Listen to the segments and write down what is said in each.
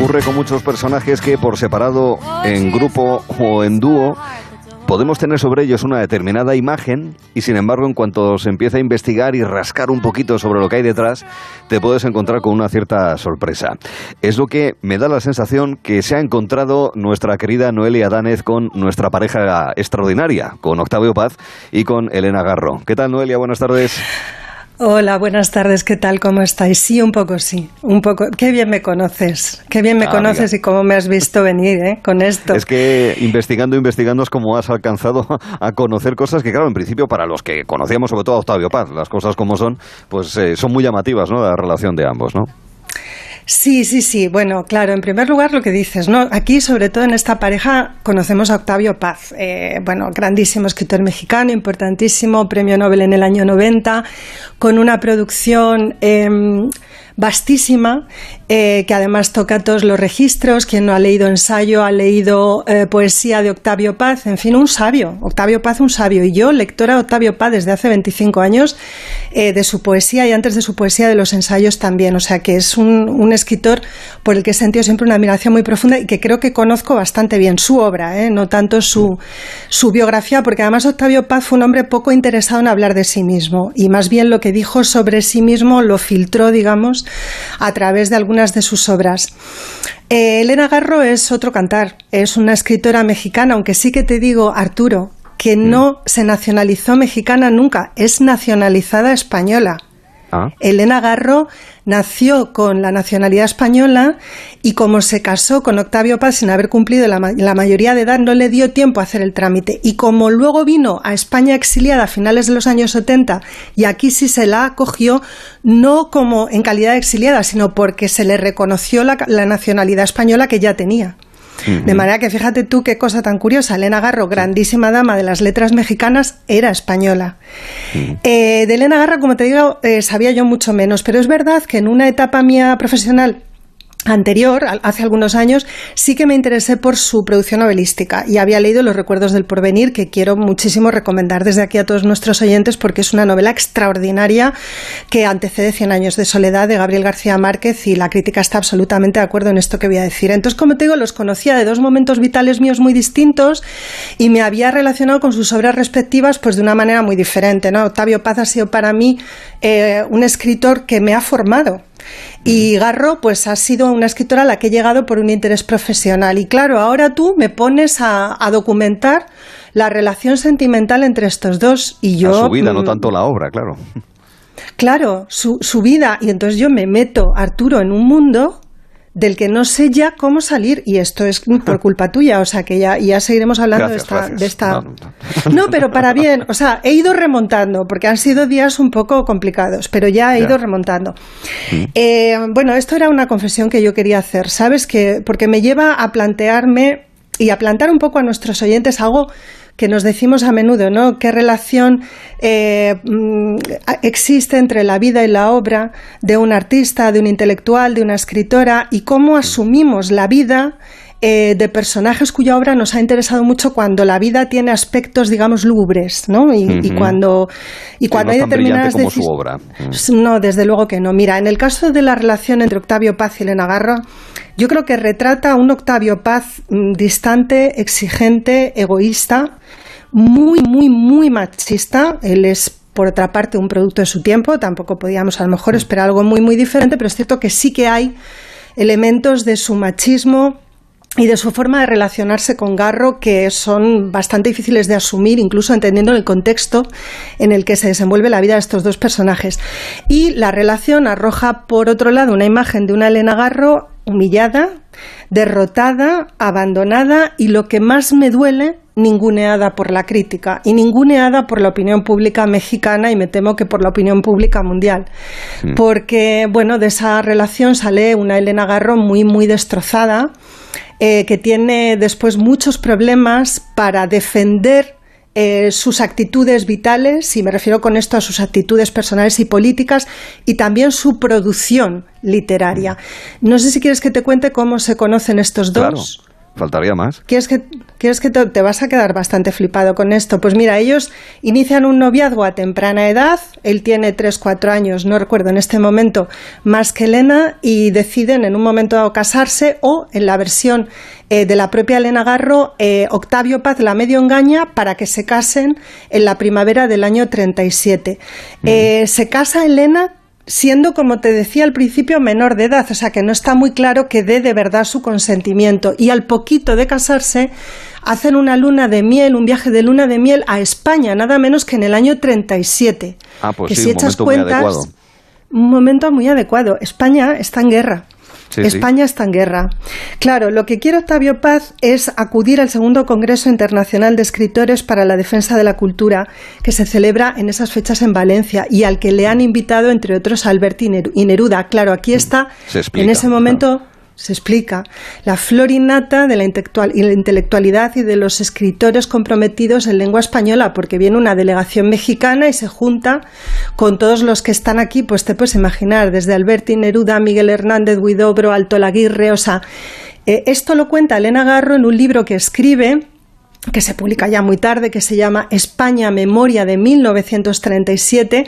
ocurre con muchos personajes que por separado, en grupo o en dúo, podemos tener sobre ellos una determinada imagen y sin embargo en cuanto se empieza a investigar y rascar un poquito sobre lo que hay detrás, te puedes encontrar con una cierta sorpresa. Es lo que me da la sensación que se ha encontrado nuestra querida Noelia Danez con nuestra pareja extraordinaria, con Octavio Paz y con Elena Garro. ¿Qué tal Noelia? Buenas tardes. Hola, buenas tardes, ¿qué tal? ¿Cómo estáis? Sí, un poco sí, un poco. Qué bien me conoces, qué bien me ah, conoces y cómo me has visto venir ¿eh? con esto. Es que investigando, investigando es como has alcanzado a conocer cosas que, claro, en principio para los que conocíamos sobre todo a Octavio Paz, las cosas como son, pues eh, son muy llamativas, ¿no? La relación de ambos, ¿no? Sí, sí, sí. Bueno, claro, en primer lugar lo que dices, ¿no? Aquí, sobre todo en esta pareja, conocemos a Octavio Paz, eh, bueno, grandísimo escritor mexicano, importantísimo, premio Nobel en el año 90, con una producción em, vastísima, eh, que además toca todos los registros. Quien no ha leído ensayo ha leído eh, poesía de Octavio Paz, en fin, un sabio. Octavio Paz, un sabio. Y yo, lectora de Octavio Paz desde hace 25 años, eh, de su poesía y antes de su poesía de los ensayos también. O sea que es un, un, escritor por el que he sentido siempre una admiración muy profunda y que creo que conozco bastante bien su obra, no tanto su, su biografía, porque además Octavio Paz fue un hombre poco interesado en hablar de sí mismo y más bien lo que dijo sobre sí mismo lo filtró, digamos, a través de algunas de sus obras. Eh, Elena Garro es otro cantar, es una escritora mexicana, aunque sí que te digo, Arturo, que mm. no se nacionalizó mexicana nunca, es nacionalizada española. Ah. Elena Garro nació con la nacionalidad española y como se casó con Octavio Paz sin haber cumplido la, mayoría de edad, no le dio tiempo a hacer el trámite. Y como luego vino a España exiliada a finales de los años 70 y aquí sí se la acogió, no como en calidad de exiliada, sino porque se le reconoció la nacionalidad española que ya tenía. De manera que fíjate tú qué cosa tan curiosa. Elena Garro, grandísima dama de las letras mexicanas, era española. Eh, de Elena Garro, como te digo, eh, sabía yo mucho menos, pero es verdad que en una etapa mía profesional anterior, hace algunos años, sí que me interesé por su producción novelística y había leído Los recuerdos del porvenir, que quiero muchísimo recomendar desde aquí a todos nuestros oyentes porque es una novela extraordinaria que antecede Cien años de soledad de Gabriel García Márquez y la crítica está absolutamente de acuerdo en esto que voy a decir. Entonces, como te digo, los conocía de dos momentos vitales míos muy distintos y me había relacionado con sus obras respectivas pues de una manera muy diferente. ¿no? Octavio Paz ha sido para mí eh, un escritor que me ha formado y Garro, pues ha sido una escritora a la que he llegado por un interés profesional. Y claro, ahora tú me pones a, documentar la relación sentimental entre estos dos y yo. su vida, no mm, tanto la obra, claro. Claro, su, su vida. Y entonces yo me meto, Arturo, en un mundo del que no sé ya cómo salir y esto es por culpa tuya, o sea que ya, ya seguiremos hablando de esta... De esta... No, pero para bien, o sea, he ido remontando porque han sido días un poco complicados, pero ya he ido remontando. Mm. Eh, bueno, esto era una confesión que yo quería hacer, ¿sabes? que Porque me lleva a plantearme y a plantar un poco a nuestros oyentes algo que nos decimos a menudo, ¿no? ¿Qué relación eh, mm, existe entre la vida y la obra de un artista, de un intelectual, de una escritora y cómo asumimos la vida eh, de personajes cuya obra nos ha interesado mucho cuando la vida tiene aspectos, digamos, lúgubres, ¿no? Y, cuando, y cuando hay determinadas como su obra. No, desde luego que no. Mira, en el caso de la relación entre Octavio Paz y Elena Garra, yo creo que retrata a un Octavio Paz mm, distante, exigente, egoísta, muy, muy, muy machista. Él es por otra parte, un producto de su tiempo. Tampoco podíamos a lo mejor esperar algo muy, muy diferente, pero es cierto que sí que hay elementos de su machismo y de su forma de relacionarse con Garro que son bastante difíciles de asumir, incluso entendiendo el contexto en el que se desenvuelve la vida de estos dos personajes. Y la relación arroja, por otro lado, una imagen de una Elena Garro humillada, derrotada, abandonada y lo que más me duele ninguneada por la crítica y ninguneada por la opinión pública mexicana y me temo que por la opinión pública mundial. Mm. Porque, bueno, de esa relación sale una Elena Garro muy, muy destrozada, eh, que tiene después muchos problemas para defender eh, sus actitudes vitales, y me refiero con esto a sus actitudes personales y políticas, y también su producción literaria. No sé si quieres que te cuente cómo se conocen estos dos. Faltaría más. ¿Quieres que, quieres que te, vas a quedar bastante flipado con esto? Pues mira, ellos inician un noviazgo a temprana edad, él tiene 3, 4 años, no recuerdo en este momento, más que Elena, y deciden en un momento dado casarse o en la versión eh, de la propia Elena Garro, eh, Octavio Paz la medio engaña para que se casen en la primavera del año 37. Eh, se casa Elena siendo, como te decía al principio, menor de edad, o sea que no está muy claro que dé de verdad su consentimiento. Y al poquito de casarse, hacen una luna de miel, un viaje de luna de miel a España, nada menos que en el año 37. Ah, pues sí, un momento muy adecuado. Un momento muy adecuado. España está en guerra. España está en guerra. Claro, lo que quiere Octavio Paz es acudir al segundo Congreso Internacional de Escritores para la Defensa de la Cultura, que se celebra en esas fechas en Valencia y al que le han invitado, entre otros, Alberti y Neruda. Claro, aquí está, en ese momento se explica, la flor innata de la, intelectualidad y de los escritores comprometidos en lengua española, porque viene una delegación mexicana y se junta con todos los que están aquí, pues te puedes imaginar, desde Alberti Neruda, Miguel Hernández, Guidobro, Alto Laguirre, o sea, eh, esto lo cuenta Elena Garro en un libro que escribe que se publica ya muy tarde, que se llama España Memoria de 1937,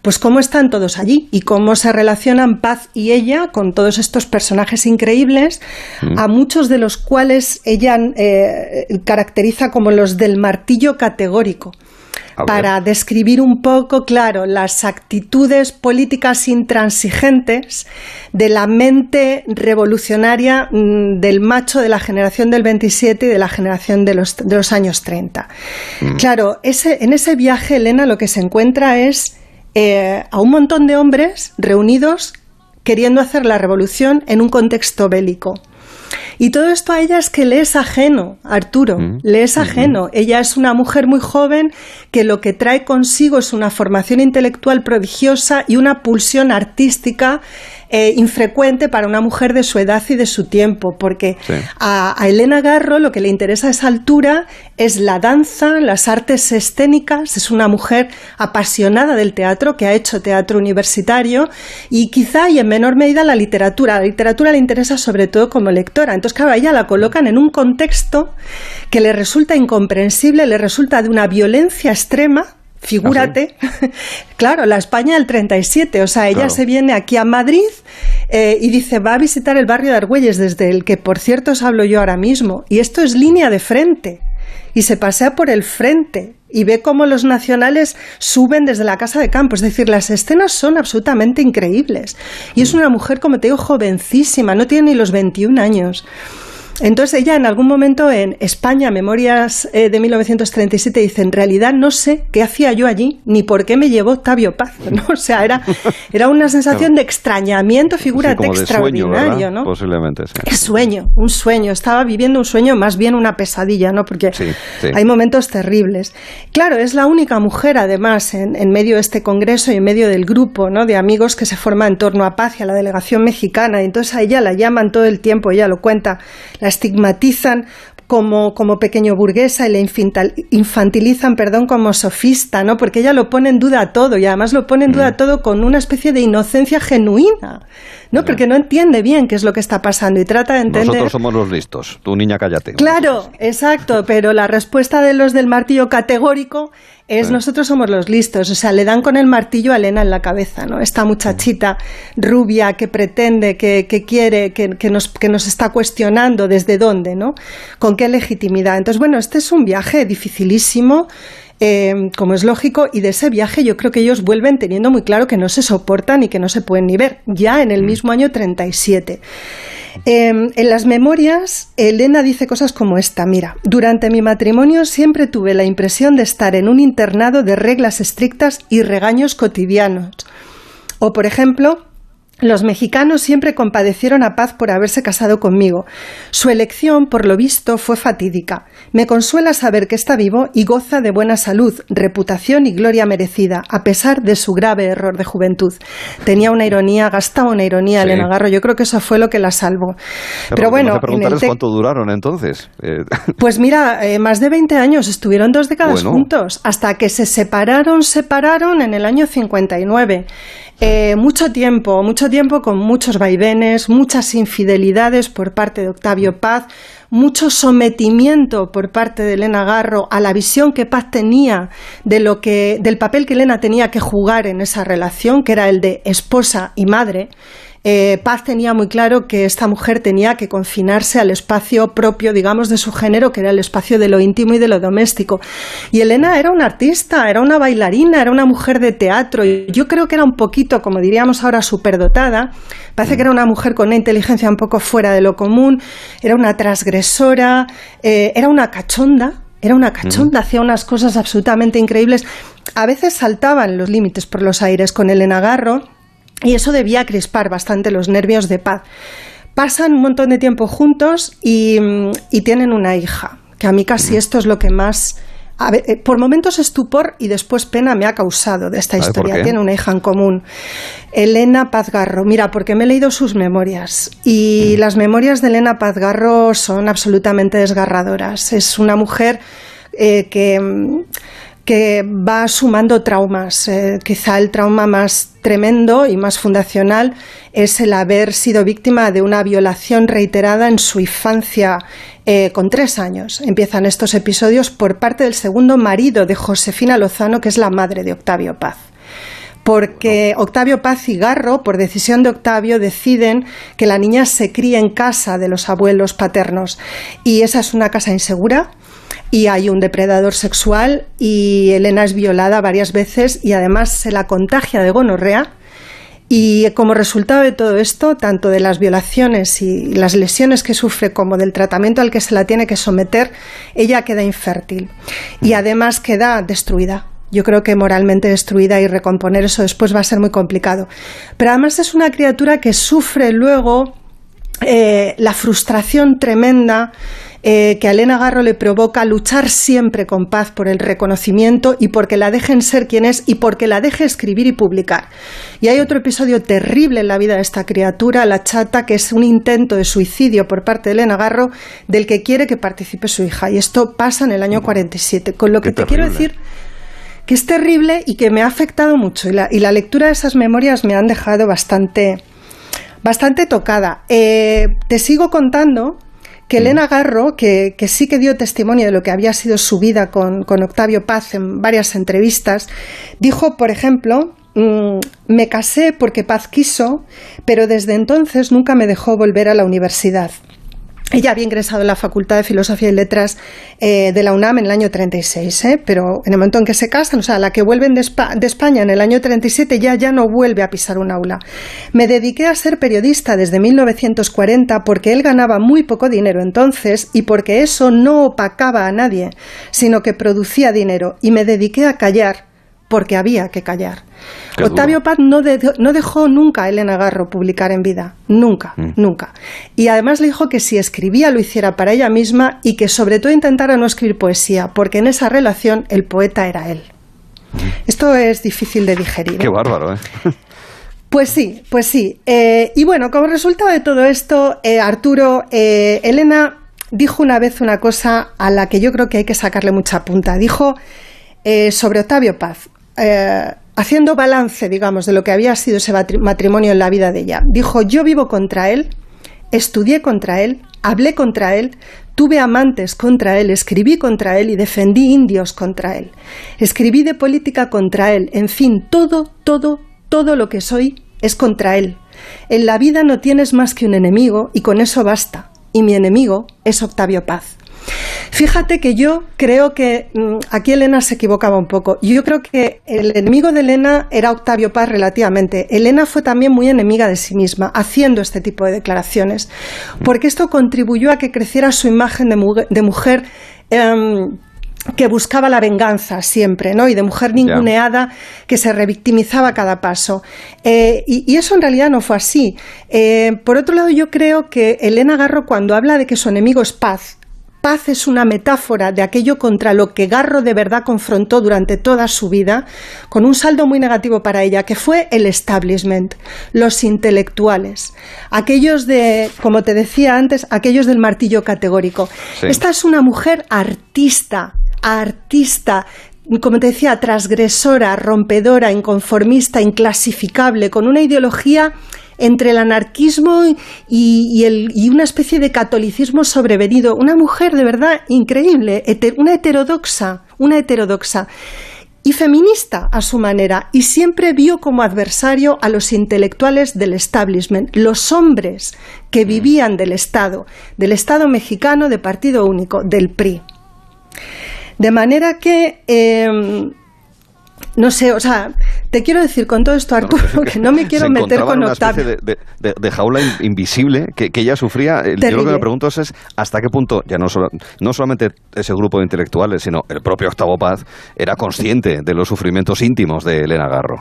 pues cómo están todos allí y cómo se relacionan Paz y ella con todos estos personajes increíbles, mm. a muchos de los cuales ella eh, caracteriza como los del martillo categórico para describir un poco, claro, las actitudes políticas intransigentes de la mente revolucionaria mm, del macho de la generación del 27 y de la generación de los, de los años 30. Mm. Claro, ese, en ese viaje, Elena, lo que se encuentra es eh, a un montón de hombres reunidos queriendo hacer la revolución en un contexto bélico. Y todo esto a ella es que le es ajeno, Arturo, mm. le es ajeno. Ella es una mujer muy joven que lo que trae consigo es una formación intelectual prodigiosa y una pulsión artística eh, infrecuente para una mujer de su edad y de su tiempo, porque a, Elena Garro lo que le interesa a esa altura es la danza, las artes escénicas, es una mujer apasionada del teatro, que ha hecho teatro universitario, y quizá y en menor medida la literatura. La literatura le interesa sobre todo como lectora. Entonces, claro, a ella la colocan en un contexto que le resulta incomprensible, le resulta de una violencia extrema, Figúrate, ¿Ah, claro, la España del 37, o sea, ella se viene aquí a Madrid eh, y dice, va a visitar el barrio de Argüelles, desde el que, por cierto, os hablo yo ahora mismo, y esto es línea de frente, y se pasea por el frente y ve cómo los nacionales suben desde la casa de campo, es decir, las escenas son absolutamente increíbles, y es una mujer, como te digo, jovencísima, no tiene ni los 21 años. Entonces ella en algún momento en España, Memorias eh, de 1937, dice, en realidad no sé qué hacía yo allí, ni por qué me llevó Octavio Paz, ¿no? O sea, era, era una sensación de extrañamiento, figúrate, extraordinario, ¿no? Posiblemente, sí. Qué sueño, un sueño. Estaba viviendo un sueño, más bien una pesadilla, ¿no? Porque hay momentos terribles. Claro, es la única mujer, además, en, en medio de este congreso y en medio del grupo, ¿no? De amigos que se forma en torno a Paz y a la delegación mexicana. Y entonces a ella la llaman todo el tiempo, ella lo cuenta la estigmatizan como, como pequeño burguesa y la infantilizan perdón, como sofista, ¿no? Porque ella lo pone en duda todo y además lo pone en duda mm. todo con una especie de inocencia genuina. ¿No? Porque no entiende bien qué es lo que está pasando y trata de entender. Nosotros somos los listos, tu niña cállate. Claro, exacto, pero la respuesta de los del martillo categórico es nosotros somos los listos, o sea, le dan con el martillo a Elena en la cabeza, ¿no? Esta muchachita rubia que pretende, que, que quiere, que, que, nos, que nos está cuestionando desde dónde, ¿no? Con qué legitimidad. Entonces, bueno, este es un viaje dificilísimo. Em, como es lógico, y de ese viaje yo creo que ellos vuelven teniendo muy claro que no se soportan y que no se pueden ni ver, ya en el mm. mismo año 37. Em, en las memorias, Elena dice cosas como esta, mira, durante mi matrimonio siempre tuve la impresión de estar en un internado de reglas estrictas y regaños cotidianos. O, por ejemplo, los mexicanos siempre compadecieron a Paz por haberse casado conmigo. Su elección, por lo visto, fue fatídica. Me consuela saber que está vivo y goza de buena salud, reputación y gloria merecida, a pesar de su grave error de juventud. Tenía una ironía, gastaba una ironía sí. Elena Garro. Yo creo que eso fue lo que la salvó. Pero, bueno, cuánto duraron entonces. Eh, pues mira, eh, más de 20 años, estuvieron dos décadas juntos, hasta que se separaron, separaron en el año 59. Eh, mucho tiempo, mucho tiempo con muchos vaivenes, muchas infidelidades por parte de Octavio Paz, mucho sometimiento por parte de Elena Garro a la visión que Paz tenía de lo que, del papel que Elena tenía que jugar en esa relación, que era el de esposa y madre. Eh, Paz tenía muy claro que esta mujer tenía que confinarse al espacio propio, digamos, de su género, que era el espacio de lo íntimo y de lo doméstico. Y Elena era una artista, era una bailarina, era una mujer de teatro. Y yo creo que era un poquito, como diríamos ahora, superdotada. Parece que era una mujer con una inteligencia un poco fuera de lo común, era una transgresora, eh, era una cachonda, era una cachonda, hacía unas cosas absolutamente increíbles. A veces saltaban los límites por los aires con Elena Garro y eso debía crispar bastante los nervios de Paz. Pasan un montón de tiempo juntos y, tienen una hija, que a mí casi esto es lo que más... Eh, por momentos estupor y después pena me ha causado de esta historia. Tiene una hija en común, Elena Pazgarro. Mira, porque me he leído sus memorias y las memorias de Elena Pazgarro son absolutamente desgarradoras. Es una mujer eh, que que va sumando traumas. Eh, quizá el trauma más tremendo y más fundacional es el haber sido víctima de una violación reiterada en su infancia eh, con tres años. Empiezan estos episodios por parte del segundo marido de Josefina Lozano, que es la madre de Octavio Paz porque Octavio Paz y Garro, por decisión de Octavio, deciden que la niña se críe en casa de los abuelos paternos. Y esa es una casa insegura, y hay un depredador sexual y Elena es violada varias veces y además se la contagia de gonorrea. Y como resultado de todo esto, tanto de las violaciones y las lesiones que sufre como del tratamiento al que se la tiene que someter, ella queda infértil y además queda destruida. Yo creo que moralmente destruida y recomponer eso después va a ser muy complicado. Pero además es una criatura que sufre luego eh, la frustración tremenda eh, que a Elena Garro le provoca luchar siempre con paz por el reconocimiento y porque la dejen ser quien es y porque la deje escribir y publicar. Y hay otro episodio terrible en la vida de esta criatura, la chata, que es un intento de suicidio por parte de Elena Garro del que quiere que participe su hija. Y esto pasa en el año 47. Con lo que te quiero decir que es terrible y que me ha afectado mucho. Y la, y la lectura de esas memorias me han dejado bastante, bastante tocada. Eh, te sigo contando que Elena Garro, que, sí que dio testimonio de lo que había sido su vida con, Octavio Paz en varias entrevistas, dijo, por ejemplo, mm, me casé porque Paz quiso, pero desde entonces nunca me dejó volver a la universidad. Ella había ingresado en la Facultad de Filosofía y Letras eh, de la UNAM en el año 36, ¿eh? pero en el momento en que se casan, o sea, la que vuelven de, de, España en el año 37 ya, ya no vuelve a pisar un aula. Me dediqué a ser periodista desde 1940 porque él ganaba muy poco dinero entonces y porque eso no opacaba a nadie, sino que producía dinero y me dediqué a callar porque había que callar. Octavio Paz no, no, dejó nunca a Elena Garro publicar en vida, nunca, mm. nunca. Y además le dijo que si escribía lo hiciera para ella misma y que sobre todo intentara no escribir poesía, porque en esa relación el poeta era él. Mm. Esto es difícil de digerir. Qué ¿eh? bárbaro, ¿eh? Pues sí, pues sí. Eh, y bueno, como resultado de todo esto, eh, Arturo, Elena dijo una vez una cosa a la que yo creo que hay que sacarle mucha punta. Dijo sobre Octavio Paz, eh, haciendo balance, digamos, de lo que había sido ese matrimonio en la vida de ella. Dijo, yo vivo contra él, estudié contra él, hablé contra él, tuve amantes contra él, escribí contra él y defendí indios contra él. Escribí de política contra él, en fin, todo, todo, todo lo que soy es contra él. En la vida no tienes más que un enemigo y con eso basta. Y mi enemigo es Octavio Paz. Fíjate que yo creo que mm, aquí Elena se equivocaba un poco. Yo creo que el enemigo de Elena era Octavio Paz relativamente. Elena fue también muy enemiga de sí misma haciendo este tipo de declaraciones, porque esto contribuyó a que creciera su imagen de, mujer. Em, que buscaba la venganza siempre, ¿no? Y de mujer ninguneada que se revictimizaba a cada paso. Eh, y, eso en realidad no fue así. Eh, por otro lado, yo creo que Elena Garro, cuando habla de que su enemigo es paz, paz es una metáfora de aquello contra lo que Garro de verdad confrontó durante toda su vida, con un saldo muy negativo para ella, que fue el establishment, los intelectuales, aquellos de, como te decía antes, aquellos del martillo categórico. Esta es una mujer artista, artista, como te decía, transgresora, rompedora, inconformista, inclasificable, con una ideología entre el anarquismo y, y, una especie de catolicismo sobrevenido. Una mujer de verdad increíble, una heterodoxa, una heterodoxa y feminista a su manera, y siempre vio como adversario a los intelectuales del establishment, los hombres que mm. vivían del Estado, del Estado mexicano de partido único, del PRI. De manera que em, no sé, o sea, te quiero decir con todo esto, Arturo, que no me quiero meter con una Octavio. De, de, jaula invisible que, ella sufría. Eh, yo lo que me pregunto es, hasta qué punto, ya no, no solamente ese grupo de intelectuales, sino el propio Octavo Paz, era consciente de los sufrimientos íntimos de Elena Garro.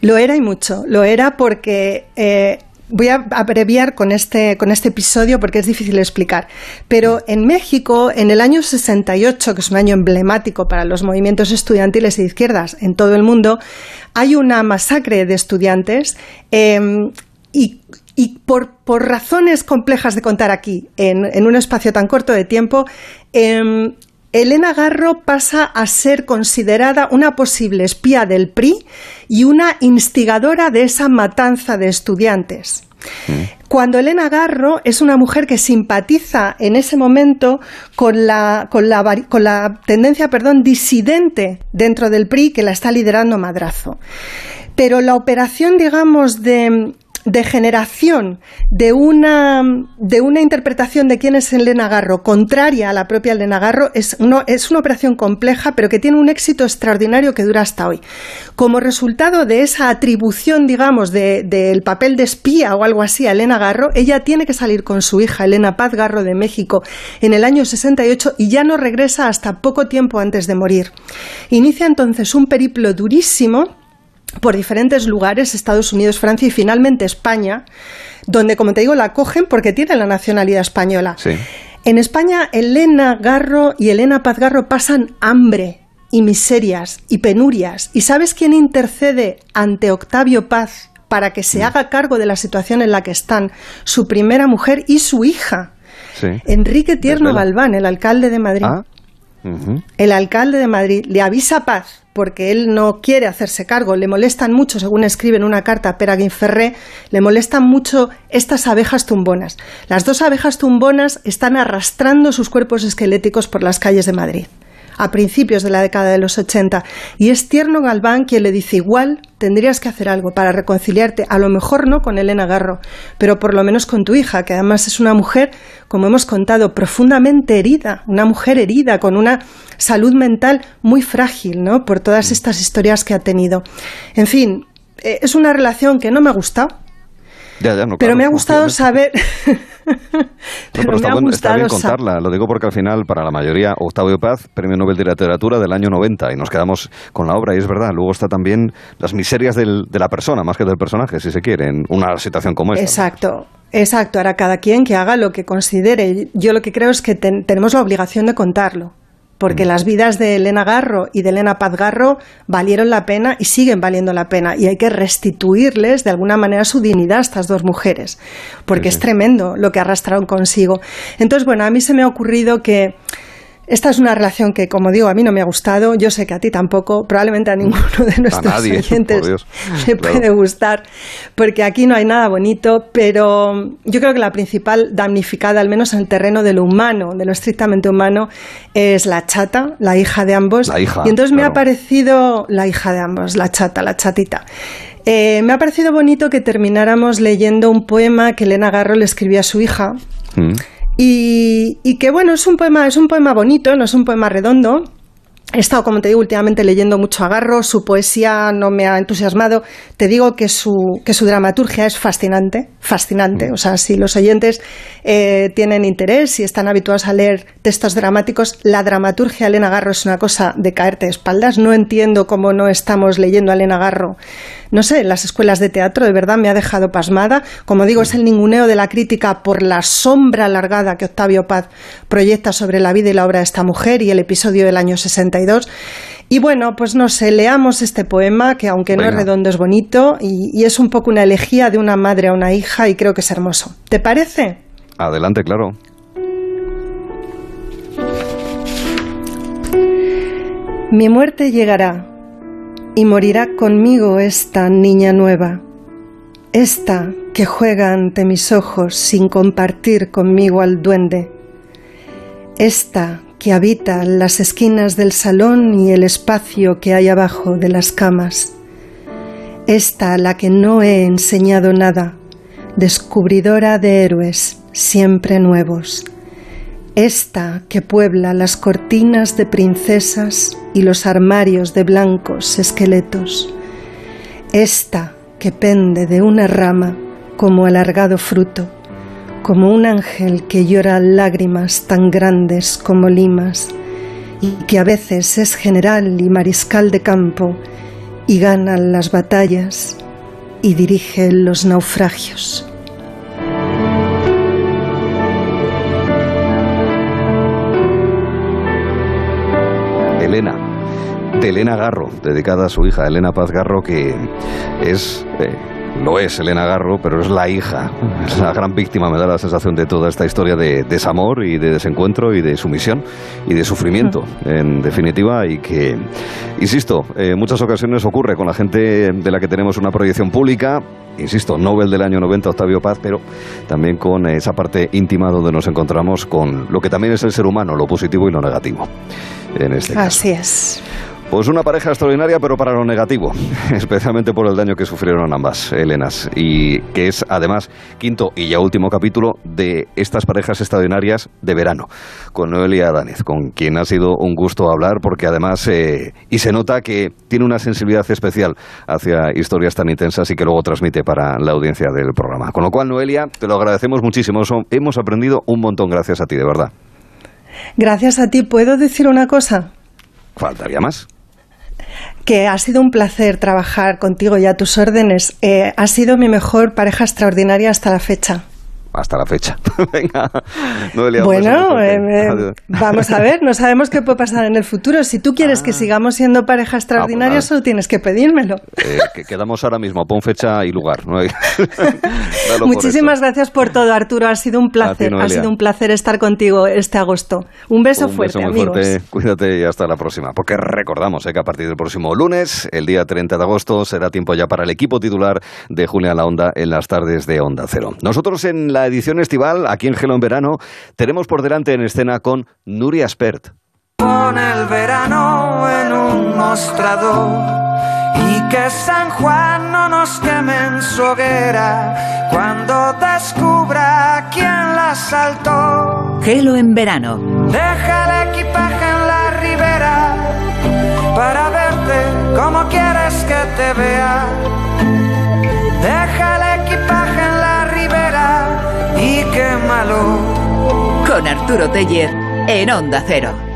Lo era y mucho. Lo era porque eh, Voy a abreviar con este, con este episodio porque es difícil de explicar. Pero en México, en el año 68, que es un año emblemático para los movimientos estudiantiles e izquierdas en todo el mundo, hay una masacre de estudiantes em, y, por, razones complejas de contar aquí, en, un espacio tan corto de tiempo, em, Elena Garro pasa a ser considerada una posible espía del PRI y una instigadora de esa matanza de estudiantes. Mm. Cuando Elena Garro es una mujer que simpatiza en ese momento con la, con la, con la tendencia perdón, disidente dentro del PRI que la está liderando Madrazo. Pero la operación, digamos, de, de generación de una, de una interpretación de quién es Elena Garro contraria a la propia Elena Garro es, es una operación compleja, pero que tiene un éxito extraordinario que dura hasta hoy. Como resultado de esa atribución, digamos, del papel de espía o algo así a Elena Garro, ella tiene que salir con su hija, Elena Paz Garro de México, en el año 68 y ya no regresa hasta poco tiempo antes de morir. Inicia entonces un periplo durísimo por diferentes lugares, Estados Unidos, Francia y finalmente España, donde, como te digo, la cogen porque tiene la nacionalidad española. En España, Elena Garro y Elena Paz Garro pasan hambre y miserias y penurias. ¿Y sabes quién intercede ante Octavio Paz para que se mm. haga cargo de la situación en la que están? Su primera mujer y su hija. Enrique Tierno Galván, el alcalde de Madrid. Ah. El alcalde de Madrid le avisa Paz porque él no quiere hacerse cargo. Le molestan mucho, según escribe en una carta a Pera Ferré, le molestan mucho estas abejas tumbonas. Las dos abejas tumbonas están arrastrando sus cuerpos esqueléticos por las calles de Madrid a principios de la década de los 80. Y es Tierno Galván quien le dice, igual tendrías que hacer algo para reconciliarte, a lo mejor no con Elena Garro, pero por lo menos con tu hija, que además es una mujer, como hemos contado, profundamente herida, una mujer herida, con una salud mental muy frágil, ¿no? Por todas mm. estas historias que ha tenido. En fin, eh, es una relación que no me ha gustado, pero me ha gustado saber. pero, está, bien contarla, lo digo porque al final, para la mayoría, Octavio Paz, Premio Nobel de Literatura del año 90, y nos quedamos con la obra, y es verdad, luego está también las miserias de la persona, más que del personaje, si se quiere, en una situación como esta. Exacto. Exacto, ahora cada quien que haga lo que considere. Yo lo que creo es que tenemos la obligación de contarlo porque mm. las vidas de Elena Garro y de Elena Paz Garro valieron la pena y siguen valiendo la pena. Y hay que restituirles de alguna manera su dignidad a estas dos mujeres, porque es tremendo lo que arrastraron consigo. Entonces, bueno, a mí se me ha ocurrido que esta es una relación que, como digo, a mí no me ha gustado. Yo sé que a ti tampoco, probablemente a ninguno de nuestros oyentes le puede gustar, porque aquí no hay nada bonito, pero yo creo que la principal damnificada, al menos en el terreno de lo humano, de lo estrictamente humano, es la chata, la hija de ambos. y entonces me ha parecido la hija de ambos, la chata, la chatita. Eh, me ha parecido bonito que termináramos leyendo un poema que Elena Garro le escribió a su hija. Mm. Y, y, que bueno, es un poema, es un poema bonito, no es un poema redondo, He estado, como te digo, últimamente leyendo mucho a Garro, su poesía no me ha entusiasmado. Te digo que su, que su dramaturgia es fascinante, fascinante. Mm. O sea, si los oyentes eh, tienen interés, y están habituados a leer textos dramáticos, la dramaturgia de Elena Garro es una cosa de caerte de espaldas. No entiendo cómo no estamos leyendo a Elena Garro. No sé, las escuelas de teatro de verdad me ha dejado pasmada. Como digo, es el ninguneo de la crítica por la sombra alargada que Octavio Paz proyecta sobre la vida y la obra de esta mujer y el episodio del año 60 y bueno, pues no sé, leamos este poema que aunque no es redondo es bonito y, es un poco una elegía de una madre a una hija y creo que es hermoso. ¿Te parece? Adelante, claro. Mi muerte llegará y morirá conmigo esta niña nueva, esta que juega ante mis ojos sin compartir conmigo al duende, esta que habita las esquinas del salón y el espacio que hay abajo de las camas, esta a la que no he enseñado nada, descubridora de héroes siempre nuevos, esta que puebla las cortinas de princesas y los armarios de blancos esqueletos, esta que pende de una rama como alargado fruto, como un ángel que llora lágrimas tan grandes como limas, y que a veces es general y mariscal de campo, y gana las batallas y dirige los naufragios. De Elena Garro, dedicada a su hija, Elena Paz Garro, que es... Eh, lo es Elena Garro, pero es la hija, es la gran víctima, me da la sensación de toda esta historia de desamor y de desencuentro y de sumisión y de sufrimiento, en definitiva, y que, insisto, en muchas ocasiones ocurre con la gente de la que tenemos una proyección pública, insisto, Nobel del año 90, Octavio Paz, pero también con esa parte íntima donde nos encontramos con lo que también es el ser humano, lo positivo y lo negativo. En este caso. Así es. Pues una pareja extraordinaria, pero para lo negativo, especialmente por el daño que sufrieron ambas Helenas. Y que es además quinto y ya último capítulo de estas parejas extraordinarias de verano, con Noelia Danez, con quien ha sido un gusto hablar, porque además, eh, y se nota que tiene una sensibilidad especial hacia historias tan intensas y que luego transmite para la audiencia del programa. Con lo cual, Noelia, te lo agradecemos muchísimo. Hemos aprendido un montón gracias a ti, de verdad. Gracias a ti. ¿Puedo decir una cosa? Faltaría más que ha sido un placer trabajar contigo y a tus órdenes. Eh, ha sido mi mejor pareja extraordinaria hasta la fecha hasta la fecha. Venga, Bueno, eh, eh, vamos a ver, no sabemos qué puede pasar en el futuro. Si tú quieres que ah. sigamos siendo pareja extraordinaria, ah, pues solo tienes que pedírmelo. Eh, que quedamos ahora mismo, pon fecha y lugar. Muchísimas gracias por todo, Arturo. Ha sido un placer, ha sido un placer estar contigo este agosto. Un beso fuerte, beso muy Fuerte. Cuídate y hasta la próxima. Porque recordamos que a partir del próximo lunes, el día 30 de agosto, será tiempo ya para el equipo titular de Julia La Onda en las tardes de Onda Cero. Nosotros en la la edición estival, aquí en Gelo en Verano, tenemos por delante en escena con Nuria Spert. Con el verano en un mostrador y que San Juan no nos queme en su hoguera cuando descubra quién la saltó. Gelo en verano. Deja el equipaje en la ribera para verte como quieres que te vea. Deja Con Arturo Teller en Onda Cero.